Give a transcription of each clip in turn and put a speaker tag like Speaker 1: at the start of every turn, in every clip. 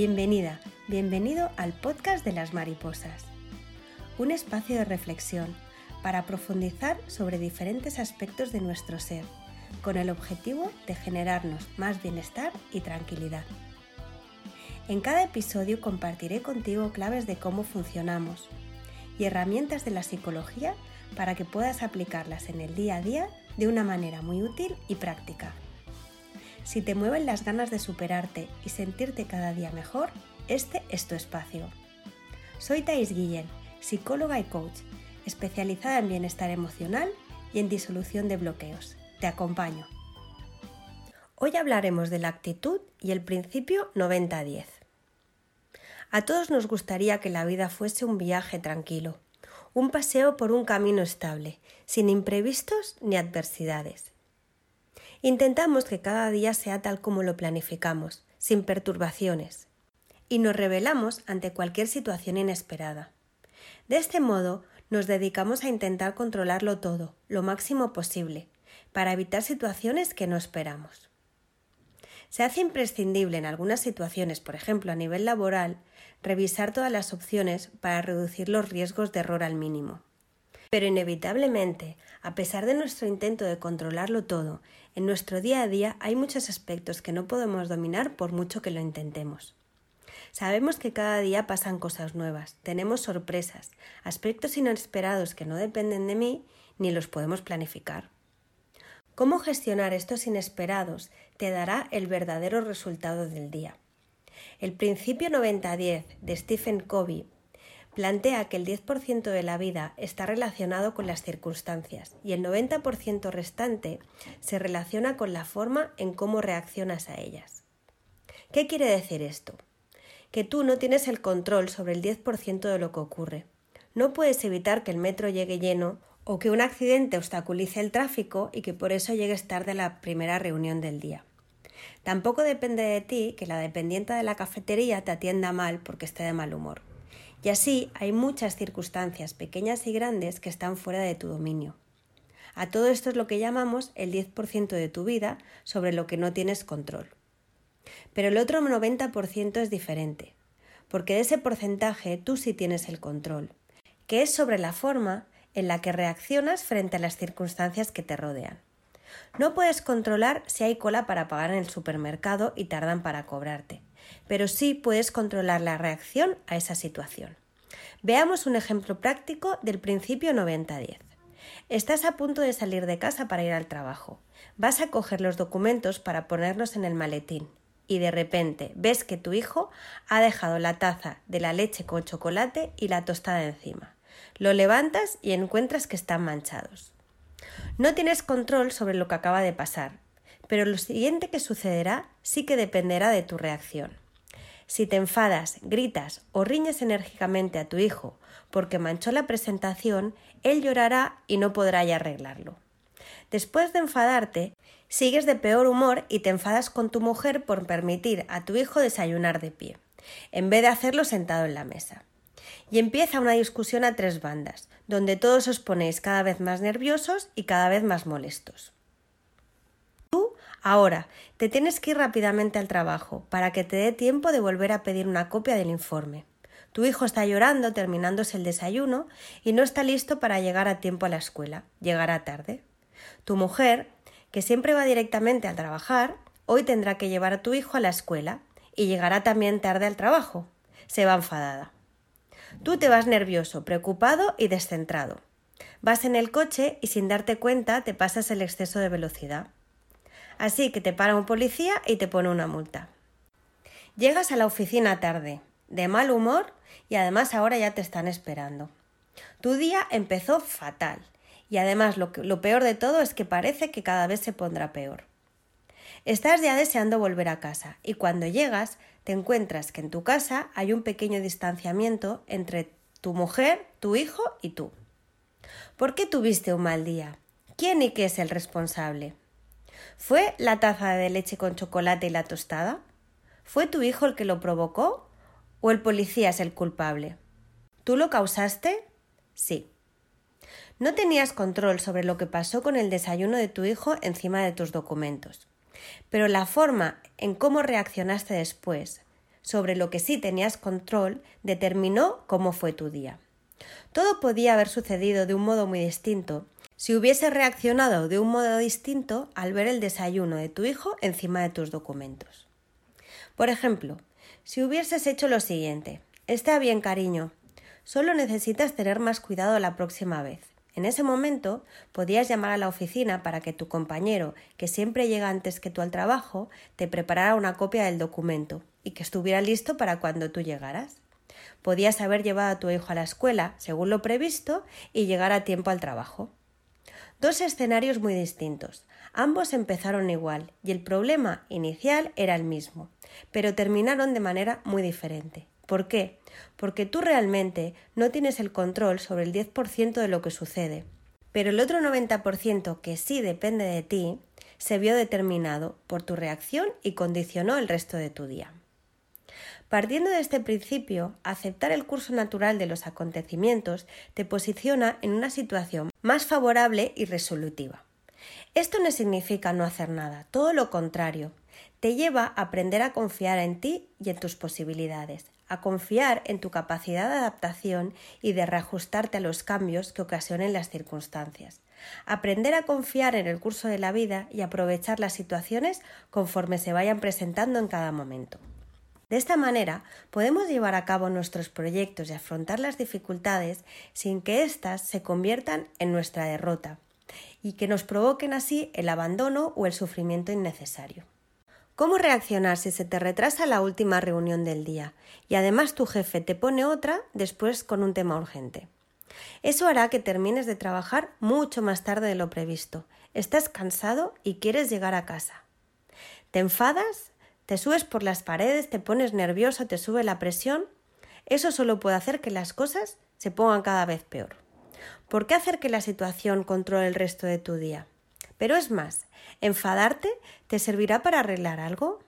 Speaker 1: Bienvenida, bienvenido al podcast de las mariposas, un espacio de reflexión para profundizar sobre diferentes aspectos de nuestro ser, con el objetivo de generarnos más bienestar y tranquilidad. En cada episodio compartiré contigo claves de cómo funcionamos y herramientas de la psicología para que puedas aplicarlas en el día a día de una manera muy útil y práctica. Si te mueven las ganas de superarte y sentirte cada día mejor, este es tu espacio. Soy Thais Guillén, psicóloga y coach, especializada en bienestar emocional y en disolución de bloqueos. Te acompaño. Hoy hablaremos de la actitud y el principio 90-10. A todos nos gustaría que la vida fuese un viaje tranquilo, un paseo por un camino estable, sin imprevistos ni adversidades. Intentamos que cada día sea tal como lo planificamos, sin perturbaciones, y nos rebelamos ante cualquier situación inesperada. De este modo, nos dedicamos a intentar controlarlo todo, lo máximo posible, para evitar situaciones que no esperamos. Se hace imprescindible en algunas situaciones, por ejemplo a nivel laboral, revisar todas las opciones para reducir los riesgos de error al mínimo. Pero inevitablemente, a pesar de nuestro intento de controlarlo todo, en nuestro día a día hay muchos aspectos que no podemos dominar por mucho que lo intentemos. Sabemos que cada día pasan cosas nuevas, tenemos sorpresas, aspectos inesperados que no dependen de mí ni los podemos planificar. Cómo gestionar estos inesperados te dará el verdadero resultado del día. El principio 90-10 de Stephen Covey plantea que el 10% de la vida está relacionado con las circunstancias y el 90% restante se relaciona con la forma en cómo reaccionas a ellas. ¿Qué quiere decir esto? Que tú no tienes el control sobre el 10% de lo que ocurre. No puedes evitar que el metro llegue lleno o que un accidente obstaculice el tráfico y que por eso llegues tarde a la primera reunión del día. Tampoco depende de ti que la dependiente de la cafetería te atienda mal porque esté de mal humor. Y así hay muchas circunstancias, pequeñas y grandes, que están fuera de tu dominio. A todo esto es lo que llamamos el 10% de tu vida sobre lo que no tienes control. Pero el otro 90% es diferente, porque de ese porcentaje tú sí tienes el control, que es sobre la forma en la que reaccionas frente a las circunstancias que te rodean. No puedes controlar si hay cola para pagar en el supermercado y tardan para cobrarte pero sí puedes controlar la reacción a esa situación. Veamos un ejemplo práctico del principio 90-10. Estás a punto de salir de casa para ir al trabajo. Vas a coger los documentos para ponerlos en el maletín y de repente ves que tu hijo ha dejado la taza de la leche con chocolate y la tostada encima. Lo levantas y encuentras que están manchados. No tienes control sobre lo que acaba de pasar, pero lo siguiente que sucederá sí que dependerá de tu reacción. Si te enfadas, gritas o riñes enérgicamente a tu hijo porque manchó la presentación, él llorará y no podrá ya arreglarlo. Después de enfadarte, sigues de peor humor y te enfadas con tu mujer por permitir a tu hijo desayunar de pie, en vez de hacerlo sentado en la mesa. Y empieza una discusión a tres bandas, donde todos os ponéis cada vez más nerviosos y cada vez más molestos. Ahora, te tienes que ir rápidamente al trabajo para que te dé tiempo de volver a pedir una copia del informe. Tu hijo está llorando terminándose el desayuno y no está listo para llegar a tiempo a la escuela. Llegará tarde. Tu mujer, que siempre va directamente al trabajar, hoy tendrá que llevar a tu hijo a la escuela y llegará también tarde al trabajo. Se va enfadada. Tú te vas nervioso, preocupado y descentrado. Vas en el coche y sin darte cuenta te pasas el exceso de velocidad. Así que te para un policía y te pone una multa. Llegas a la oficina tarde, de mal humor y además ahora ya te están esperando. Tu día empezó fatal y además lo, lo peor de todo es que parece que cada vez se pondrá peor. Estás ya deseando volver a casa y cuando llegas te encuentras que en tu casa hay un pequeño distanciamiento entre tu mujer, tu hijo y tú. ¿Por qué tuviste un mal día? ¿Quién y qué es el responsable? ¿Fue la taza de leche con chocolate y la tostada? ¿Fue tu hijo el que lo provocó? ¿O el policía es el culpable? ¿Tú lo causaste? Sí. No tenías control sobre lo que pasó con el desayuno de tu hijo encima de tus documentos. Pero la forma en cómo reaccionaste después, sobre lo que sí tenías control determinó cómo fue tu día. Todo podía haber sucedido de un modo muy distinto si hubiese reaccionado de un modo distinto al ver el desayuno de tu hijo encima de tus documentos. Por ejemplo, si hubieses hecho lo siguiente Está bien, cariño. Solo necesitas tener más cuidado la próxima vez. En ese momento podías llamar a la oficina para que tu compañero, que siempre llega antes que tú al trabajo, te preparara una copia del documento y que estuviera listo para cuando tú llegaras. Podías haber llevado a tu hijo a la escuela, según lo previsto, y llegar a tiempo al trabajo. Dos escenarios muy distintos. Ambos empezaron igual y el problema inicial era el mismo, pero terminaron de manera muy diferente. ¿Por qué? Porque tú realmente no tienes el control sobre el 10% de lo que sucede. Pero el otro 90% que sí depende de ti se vio determinado por tu reacción y condicionó el resto de tu día. Partiendo de este principio, aceptar el curso natural de los acontecimientos te posiciona en una situación más favorable y resolutiva. Esto no significa no hacer nada, todo lo contrario, te lleva a aprender a confiar en ti y en tus posibilidades, a confiar en tu capacidad de adaptación y de reajustarte a los cambios que ocasionen las circunstancias. Aprender a confiar en el curso de la vida y aprovechar las situaciones conforme se vayan presentando en cada momento. De esta manera podemos llevar a cabo nuestros proyectos y afrontar las dificultades sin que éstas se conviertan en nuestra derrota y que nos provoquen así el abandono o el sufrimiento innecesario. ¿Cómo reaccionar si se te retrasa la última reunión del día y además tu jefe te pone otra después con un tema urgente? Eso hará que termines de trabajar mucho más tarde de lo previsto. Estás cansado y quieres llegar a casa. ¿Te enfadas? Te subes por las paredes, te pones nervioso, te sube la presión, eso solo puede hacer que las cosas se pongan cada vez peor. ¿Por qué hacer que la situación controle el resto de tu día? Pero es más, enfadarte te servirá para arreglar algo.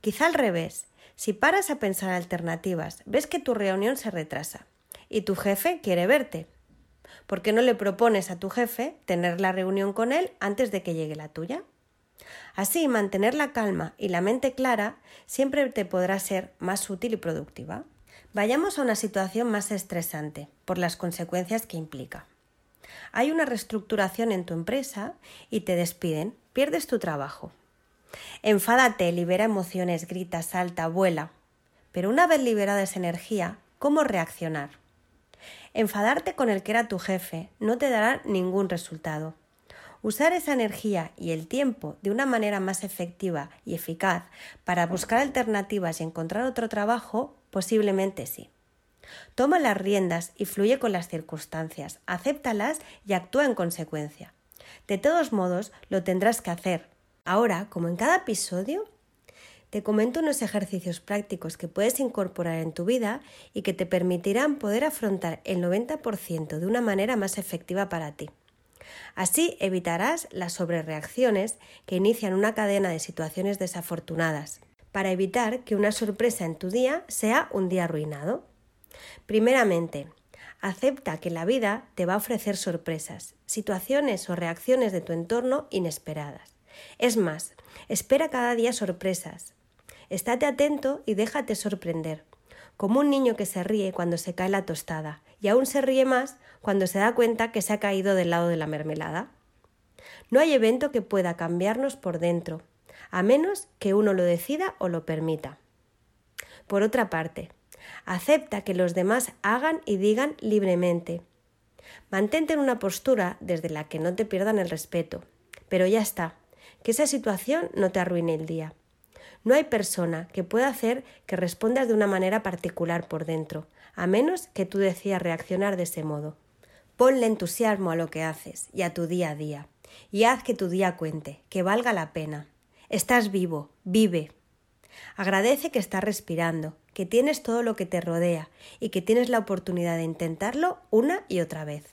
Speaker 1: Quizá al revés, si paras a pensar alternativas, ves que tu reunión se retrasa y tu jefe quiere verte. ¿Por qué no le propones a tu jefe tener la reunión con él antes de que llegue la tuya? Así, mantener la calma y la mente clara siempre te podrá ser más útil y productiva. Vayamos a una situación más estresante, por las consecuencias que implica. Hay una reestructuración en tu empresa y te despiden, pierdes tu trabajo. Enfádate, libera emociones, grita, salta, vuela. Pero una vez liberada esa energía, ¿cómo reaccionar? Enfadarte con el que era tu jefe no te dará ningún resultado. Usar esa energía y el tiempo de una manera más efectiva y eficaz para buscar alternativas y encontrar otro trabajo, posiblemente sí. Toma las riendas y fluye con las circunstancias, acéptalas y actúa en consecuencia. De todos modos, lo tendrás que hacer. Ahora, como en cada episodio, te comento unos ejercicios prácticos que puedes incorporar en tu vida y que te permitirán poder afrontar el 90% de una manera más efectiva para ti. Así evitarás las sobrereacciones que inician una cadena de situaciones desafortunadas, para evitar que una sorpresa en tu día sea un día arruinado. Primeramente, acepta que la vida te va a ofrecer sorpresas, situaciones o reacciones de tu entorno inesperadas. Es más, espera cada día sorpresas. Estate atento y déjate sorprender, como un niño que se ríe cuando se cae la tostada y aún se ríe más cuando se da cuenta que se ha caído del lado de la mermelada. No hay evento que pueda cambiarnos por dentro, a menos que uno lo decida o lo permita. Por otra parte, acepta que los demás hagan y digan libremente. Mantente en una postura desde la que no te pierdan el respeto. Pero ya está, que esa situación no te arruine el día. No hay persona que pueda hacer que respondas de una manera particular por dentro, a menos que tú decidas reaccionar de ese modo. Ponle entusiasmo a lo que haces y a tu día a día, y haz que tu día cuente, que valga la pena. Estás vivo, vive. Agradece que estás respirando, que tienes todo lo que te rodea y que tienes la oportunidad de intentarlo una y otra vez.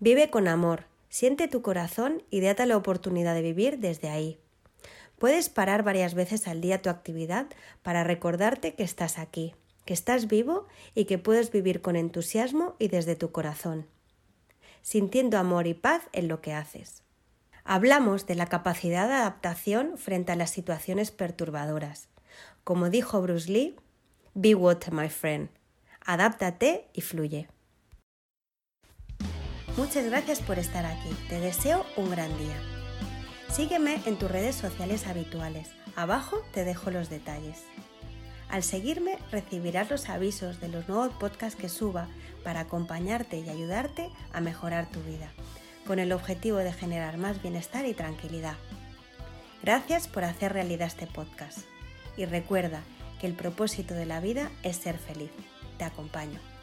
Speaker 1: Vive con amor, siente tu corazón y date la oportunidad de vivir desde ahí. Puedes parar varias veces al día tu actividad para recordarte que estás aquí, que estás vivo y que puedes vivir con entusiasmo y desde tu corazón, sintiendo amor y paz en lo que haces. Hablamos de la capacidad de adaptación frente a las situaciones perturbadoras. Como dijo Bruce Lee, Be water, my friend. Adáptate y fluye. Muchas gracias por estar aquí. Te deseo un gran día. Sígueme en tus redes sociales habituales. Abajo te dejo los detalles. Al seguirme recibirás los avisos de los nuevos podcasts que suba para acompañarte y ayudarte a mejorar tu vida, con el objetivo de generar más bienestar y tranquilidad. Gracias por hacer realidad este podcast. Y recuerda que el propósito de la vida es ser feliz. Te acompaño.